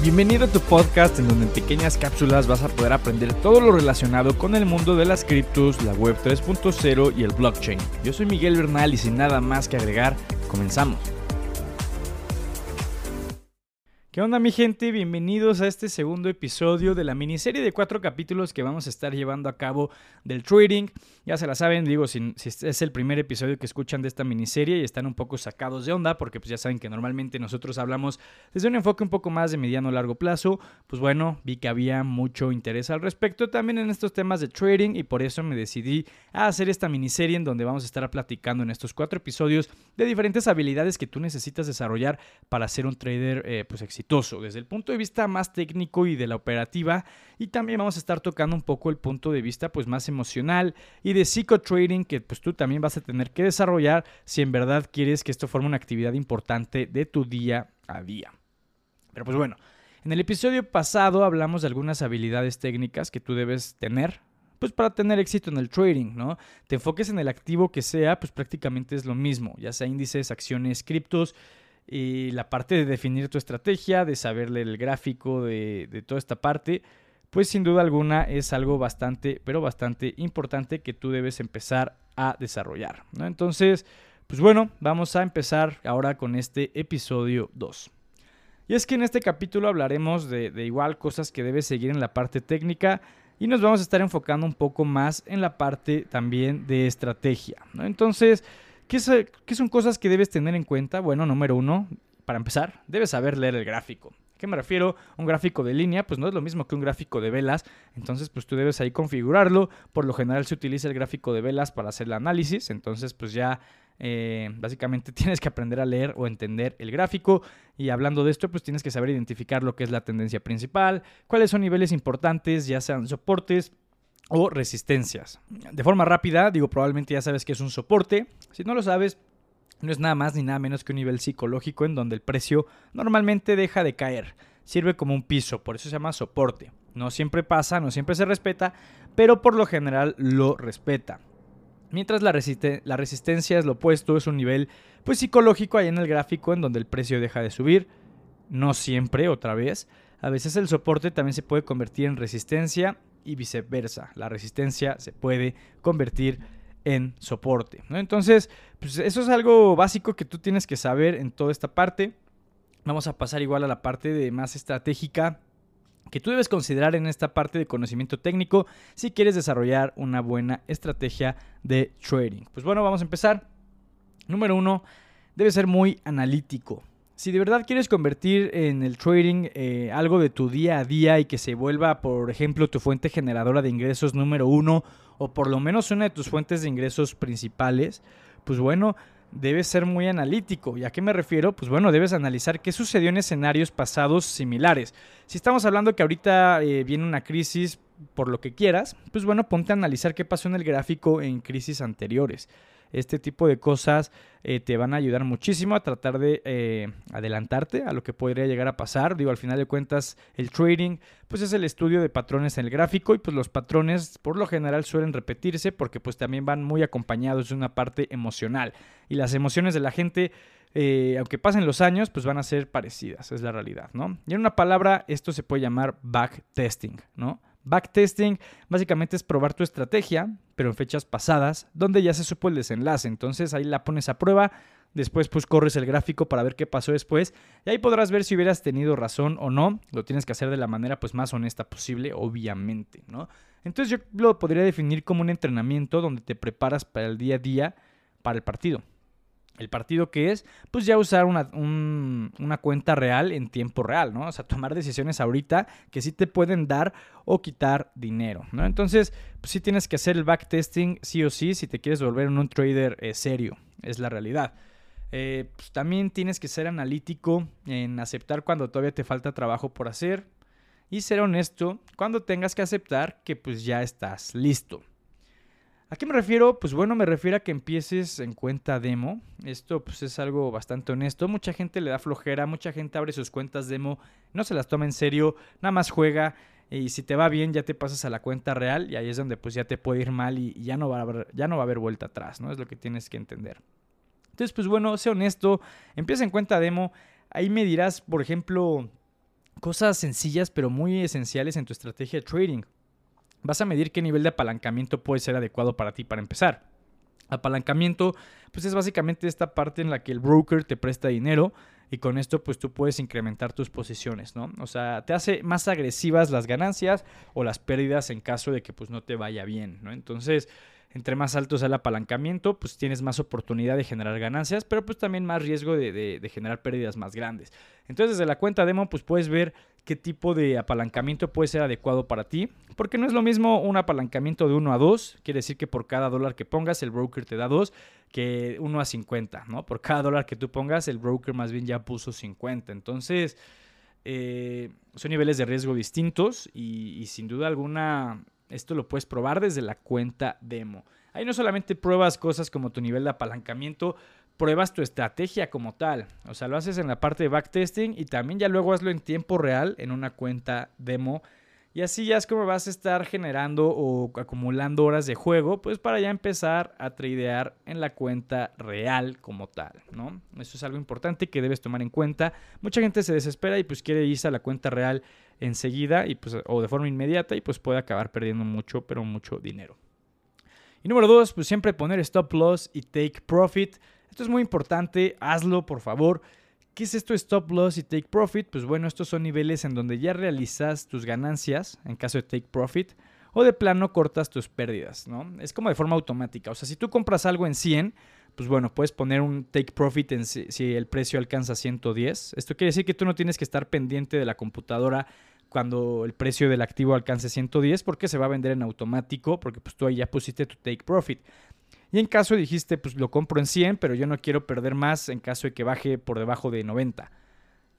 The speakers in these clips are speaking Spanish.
Bienvenido a tu podcast en donde en pequeñas cápsulas vas a poder aprender todo lo relacionado con el mundo de las criptos, la web 3.0 y el blockchain. Yo soy Miguel Bernal y sin nada más que agregar, comenzamos. ¿Qué onda mi gente? Bienvenidos a este segundo episodio de la miniserie de cuatro capítulos que vamos a estar llevando a cabo del trading. Ya se la saben, digo, si, es el primer episodio que escuchan de esta miniserie y están un poco sacados de onda, porque pues ya saben que normalmente nosotros hablamos desde un enfoque un poco más de mediano a largo plazo, pues bueno, vi que había mucho interés al respecto también en estos temas de trading y por eso me decidí a hacer esta miniserie en donde vamos a estar platicando en estos cuatro episodios de diferentes habilidades que tú necesitas desarrollar para ser un trader eh, pues exitoso desde el punto de vista más técnico y de la operativa y también vamos a estar tocando un poco el punto de vista pues más emocional y de psicotrading que pues tú también vas a tener que desarrollar si en verdad quieres que esto forme una actividad importante de tu día a día. Pero pues bueno, en el episodio pasado hablamos de algunas habilidades técnicas que tú debes tener pues para tener éxito en el trading, ¿no? Te enfoques en el activo que sea, pues prácticamente es lo mismo, ya sea índices, acciones, criptos, y la parte de definir tu estrategia, de saberle el gráfico, de, toda esta parte, pues sin duda alguna es algo bastante, pero bastante importante que tú debes empezar a desarrollar. ¿no? Entonces, pues bueno, vamos a empezar ahora con este episodio 2. Y es que en este capítulo hablaremos de, igual cosas que debes seguir en la parte técnica y nos vamos a estar enfocando un poco más en la parte también de estrategia. Entonces, ¿Qué, son cosas que debes tener en cuenta? Bueno, número uno, para empezar, debes saber leer el gráfico. ¿A qué me refiero? Un gráfico de línea, pues no es lo mismo que un gráfico de velas, entonces pues tú debes ahí configurarlo. Por lo general se utiliza el gráfico de velas para hacer el análisis, entonces pues ya eh, básicamente tienes que aprender a leer o entender el gráfico. Y hablando de esto, pues tienes que saber identificar lo que es la tendencia principal, cuáles son niveles importantes, ya sean soportes, o resistencias. De forma rápida, digo, probablemente ya sabes que es un soporte. Si no lo sabes, no es nada más ni nada menos que un nivel psicológico en donde el precio normalmente deja de caer. Sirve como un piso, por eso se llama soporte. No siempre pasa, no siempre se respeta, pero por lo general lo respeta. Mientras la, la resistencia es lo opuesto, es un nivel pues psicológico ahí en el gráfico en donde el precio deja de subir. No siempre, otra vez. A veces el soporte también se puede convertir en resistencia y viceversa. La resistencia se puede convertir en soporte. Entonces, pues eso es algo básico que tú tienes que saber en toda esta parte. Vamos a pasar igual a la parte de más estratégica que tú debes considerar en esta parte de conocimiento técnico si quieres desarrollar una buena estrategia de trading. Pues bueno, vamos a empezar. Número uno, debe ser muy analítico. Si de verdad quieres convertir en el trading eh, algo de tu día a día y que se vuelva, por ejemplo, tu fuente generadora de ingresos número uno o por lo menos una de tus fuentes de ingresos principales, pues bueno, debes ser muy analítico. ¿Y a qué me refiero? Pues bueno, debes analizar qué sucedió en escenarios pasados similares. Si estamos hablando que ahorita eh, viene una crisis por lo que quieras, pues bueno, ponte a analizar qué pasó en el gráfico en crisis anteriores este tipo de cosas eh, te van a ayudar muchísimo a tratar de eh, adelantarte a lo que podría llegar a pasar. Digo, al final de cuentas, el trading, pues es el estudio de patrones en el gráfico y pues los patrones por lo general suelen repetirse porque pues también van muy acompañados de una parte emocional. Y las emociones de la gente... Eh, aunque pasen los años, pues van a ser parecidas, es la realidad, ¿no? Y en una palabra, esto se puede llamar backtesting, ¿no? Backtesting básicamente es probar tu estrategia, pero en fechas pasadas, donde ya se supo el desenlace. Entonces ahí la pones a prueba, después pues corres el gráfico para ver qué pasó después y ahí podrás ver si hubieras tenido razón o no. Lo tienes que hacer de la manera pues más honesta posible, obviamente, ¿no? Entonces yo lo podría definir como un entrenamiento donde te preparas para el día a día, para el partido el partido que es, pues ya usar una, una, cuenta real en tiempo real, ¿no? O sea, tomar decisiones ahorita que sí te pueden dar o quitar dinero, ¿no? Entonces, pues sí tienes que hacer el backtesting sí o sí si te quieres volver un trader eh, serio, es la realidad. Eh, pues también tienes que ser analítico en aceptar cuando todavía te falta trabajo por hacer y ser honesto cuando tengas que aceptar que pues ya estás listo. ¿A qué me refiero? Pues bueno, me refiero a que empieces en cuenta demo. Esto pues es algo bastante honesto. Mucha gente le da flojera, mucha gente abre sus cuentas demo, no se las toma en serio, nada más juega y si te va bien ya te pasas a la cuenta real y ahí es donde pues ya te puede ir mal y ya no va a haber, ya no va a haber vuelta atrás, ¿no? Es lo que tienes que entender. Entonces, pues bueno, sé honesto, empieza en cuenta demo. Ahí me dirás, por ejemplo, cosas sencillas pero muy esenciales en tu estrategia de trading. Vas a medir qué nivel de apalancamiento puede ser adecuado para ti para empezar. Apalancamiento, pues es básicamente esta parte en la que el broker te presta dinero y con esto pues tú puedes incrementar tus posiciones, ¿no? O sea, te hace más agresivas las ganancias o las pérdidas en caso de que pues no te vaya bien, ¿no? Entonces, entre más alto sea el apalancamiento, pues tienes más oportunidad de generar ganancias, pero pues también más riesgo de, de, generar pérdidas más grandes. Entonces, desde la cuenta demo, pues puedes ver qué tipo de apalancamiento puede ser adecuado para ti, porque no es lo mismo un apalancamiento de 1 a 2, quiere decir que por cada dólar que pongas el broker te da 2, que 1 a 50, ¿no? Por cada dólar que tú pongas el broker más bien ya puso 50. Entonces, eh, son niveles de riesgo distintos y, y sin duda alguna esto lo puedes probar desde la cuenta demo. Ahí no solamente pruebas cosas como tu nivel de apalancamiento, pruebas tu estrategia como tal. O sea, lo haces en la parte de backtesting y también ya luego hazlo en tiempo real en una cuenta demo. Y así ya es como vas a estar generando o acumulando horas de juego, pues para ya empezar a tradear en la cuenta real como tal, ¿no? Eso es algo importante que debes tomar en cuenta. Mucha gente se desespera y pues quiere irse a la cuenta real enseguida y pues o de forma inmediata y pues puede acabar perdiendo mucho, pero mucho dinero. Y número dos, pues siempre poner stop loss y take profit. Esto es muy importante, hazlo por favor. ¿Qué es esto stop loss y take profit? Pues bueno, estos son niveles en donde ya realizas tus ganancias en caso de take profit o de plano cortas tus pérdidas, ¿no? Es como de forma automática. O sea, si tú compras algo en 100, pues bueno, puedes poner un take profit en si, si, el precio alcanza 110. Esto quiere decir que tú no tienes que estar pendiente de la computadora cuando el precio del activo alcance 110 porque se va a vender en automático porque pues tú ahí ya pusiste tu take profit. Y en caso dijiste, pues lo compro en 100, pero yo no quiero perder más en caso de que baje por debajo de 90.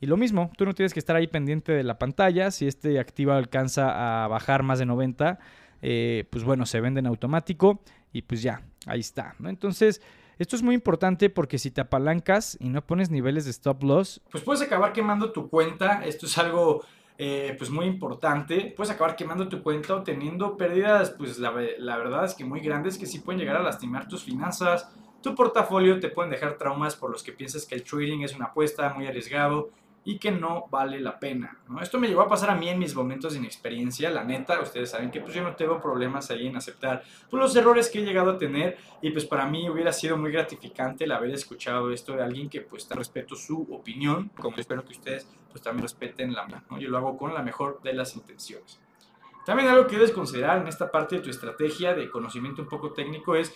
Y lo mismo, tú no tienes que estar ahí pendiente de la pantalla. Si este activo alcanza a bajar más de 90, eh, pues bueno, se vende en automático y pues ya, ahí está. ¿no? Entonces, esto es muy importante porque si te apalancas y no pones niveles de stop loss, pues puedes acabar quemando tu cuenta. Esto es algo eh, pues muy importante, puedes acabar quemando tu cuenta o teniendo pérdidas, pues la, la, verdad es que muy grandes que sí pueden llegar a lastimar tus finanzas, tu portafolio, te pueden dejar traumas por los que piensas que el trading es una apuesta muy arriesgado y que no vale la pena. ¿no? Esto me llevó a pasar a mí en mis momentos de inexperiencia, la neta, ustedes saben que pues yo no tengo problemas ahí en aceptar pues, los errores que he llegado a tener y pues para mí hubiera sido muy gratificante el haber escuchado esto de alguien que pues respeto su opinión, como espero que ustedes pues también respeten la mía, ¿no? yo lo hago con la mejor de las intenciones. También algo que debes considerar en esta parte de tu estrategia de conocimiento un poco técnico es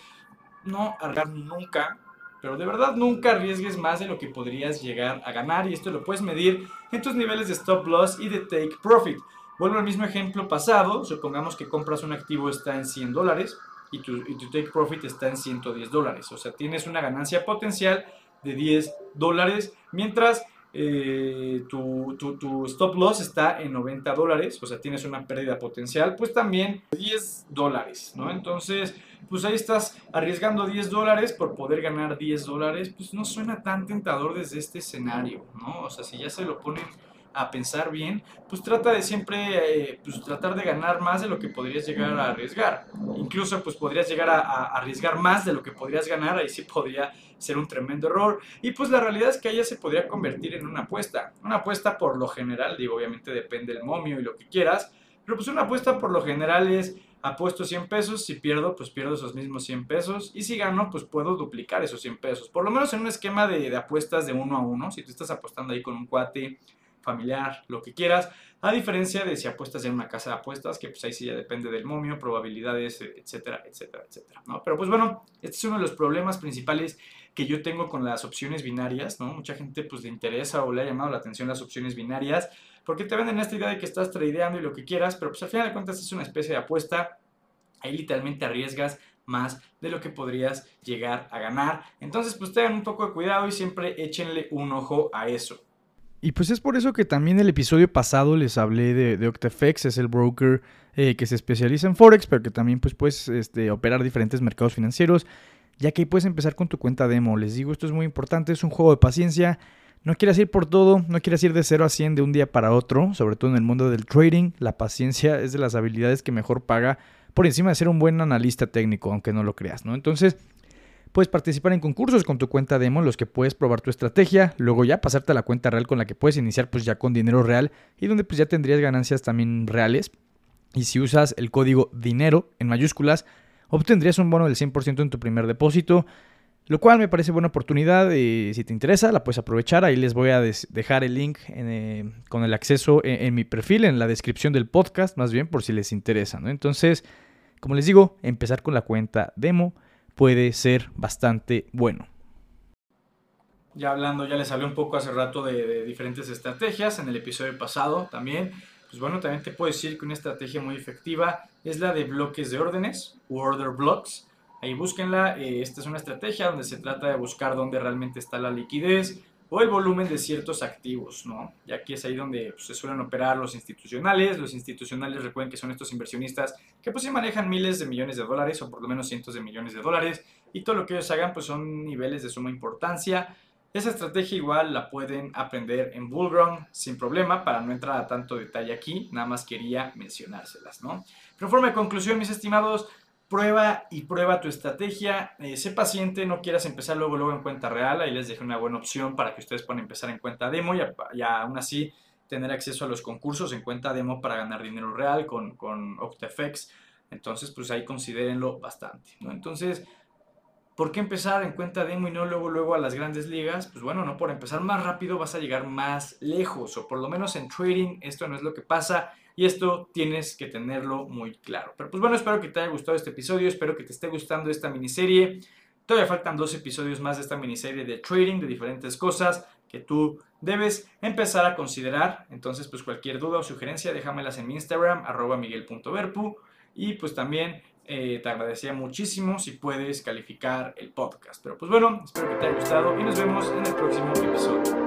no arriesgar nunca pero de verdad nunca arriesgues más de lo que podrías llegar a ganar y esto lo puedes medir en tus niveles de stop loss y de take profit. Vuelvo al mismo ejemplo pasado, supongamos que compras un activo está en 100 dólares y tu, take profit está en 110 dólares, o sea, tienes una ganancia potencial de 10 dólares, mientras eh, tu, tu, stop loss está en 90 dólares, o sea, tienes una pérdida potencial, pues también 10 dólares, ¿no? Entonces, pues ahí estás arriesgando 10 dólares por poder ganar 10 dólares, pues no suena tan tentador desde este escenario, ¿no? O sea, si ya se lo ponen a pensar bien, pues trata de siempre, eh, pues tratar de ganar más de lo que podrías llegar a arriesgar. Incluso pues podrías llegar a, arriesgar más de lo que podrías ganar, ahí sí podría ser un tremendo error. Y pues la realidad es que ella se podría convertir en una apuesta. Una apuesta por lo general, digo, obviamente depende del momio y lo que quieras, pero pues una apuesta por lo general es apuesto 100 pesos, si pierdo, pues pierdo esos mismos 100 pesos, y si gano, pues puedo duplicar esos 100 pesos. Por lo menos en un esquema de, de apuestas de uno a uno, si tú estás apostando ahí con un cuate familiar, lo que quieras, a diferencia de si apuestas en una casa de apuestas, que pues ahí sí ya depende del momio, probabilidades, etcétera, etcétera, etcétera, ¿no? Pero pues bueno, este es uno de los problemas principales que yo tengo con las opciones binarias, ¿no? Mucha gente pues le interesa o le ha llamado la atención las opciones binarias, porque te venden esta idea de que estás tradeando y lo que quieras, pero pues al final de cuentas es una especie de apuesta, ahí literalmente arriesgas más de lo que podrías llegar a ganar. Entonces, pues tengan un poco de cuidado y siempre échenle un ojo a eso. Y pues es por eso que también el episodio pasado les hablé de, de OctaFX, es el broker eh, que se especializa en Forex, pero que también pues puedes este, operar diferentes mercados financieros, ya que ahí puedes empezar con tu cuenta demo. Les digo, esto es muy importante, es un juego de paciencia. No quieras ir por todo, no quieras ir de 0 a 100 de un día para otro, sobre todo en el mundo del trading. La paciencia es de las habilidades que mejor paga por encima de ser un buen analista técnico, aunque no lo creas, ¿no? Entonces, Puedes participar en concursos con tu cuenta demo en los que puedes probar tu estrategia, luego ya pasarte a la cuenta real con la que puedes iniciar pues ya con dinero real y donde pues ya tendrías ganancias también reales. Y si usas el código dinero en mayúsculas, obtendrías un bono del 100% en tu primer depósito, lo cual me parece buena oportunidad y si te interesa la puedes aprovechar. Ahí les voy a dejar el link eh, con el acceso en, mi perfil, en la descripción del podcast, más bien por si les interesa. ¿no? Entonces, como les digo, empezar con la cuenta demo puede ser bastante bueno. Ya hablando, ya les hablé un poco hace rato de, diferentes estrategias en el episodio pasado también pues bueno, también te puedo decir que una estrategia muy efectiva es la de bloques de órdenes, order blocks. Ahí búsquenla, eh, esta es una estrategia donde se trata de buscar dónde realmente está la liquidez o el volumen de ciertos activos, ¿no? Y aquí es ahí donde pues, se suelen operar los institucionales. Los institucionales recuerden que son estos inversionistas que pues sí manejan miles de millones de dólares o por lo menos cientos de millones de dólares y todo lo que ellos hagan pues son niveles de suma importancia esa estrategia igual la pueden aprender en Bullrun sin problema, para no entrar a tanto detalle aquí, nada más quería mencionárselas, ¿no? Pero forma de conclusión, mis estimados, prueba y prueba tu estrategia, eh, sé paciente, no quieras empezar luego, luego en cuenta real, ahí les dejé una buena opción para que ustedes puedan empezar en cuenta demo y, aún así tener acceso a los concursos en cuenta demo para ganar dinero real con, con OctaFX, entonces pues ahí considérenlo bastante, ¿no? Entonces ¿Por qué empezar en cuenta demo y no luego luego a las grandes ligas? Pues bueno, no por empezar más rápido vas a llegar más lejos o por lo menos en trading esto no es lo que pasa y esto tienes que tenerlo muy claro. Pero pues bueno, espero que te haya gustado este episodio, espero que te esté gustando esta miniserie. Todavía faltan dos episodios más de esta miniserie de trading, de diferentes cosas que tú debes empezar a considerar. Entonces, pues cualquier duda o sugerencia, déjamelas en mi Instagram, arroba miguel.verpu. Y pues también eh, te agradecería muchísimo si puedes calificar el podcast. Pero pues bueno, espero que te haya gustado y nos vemos en el próximo episodio.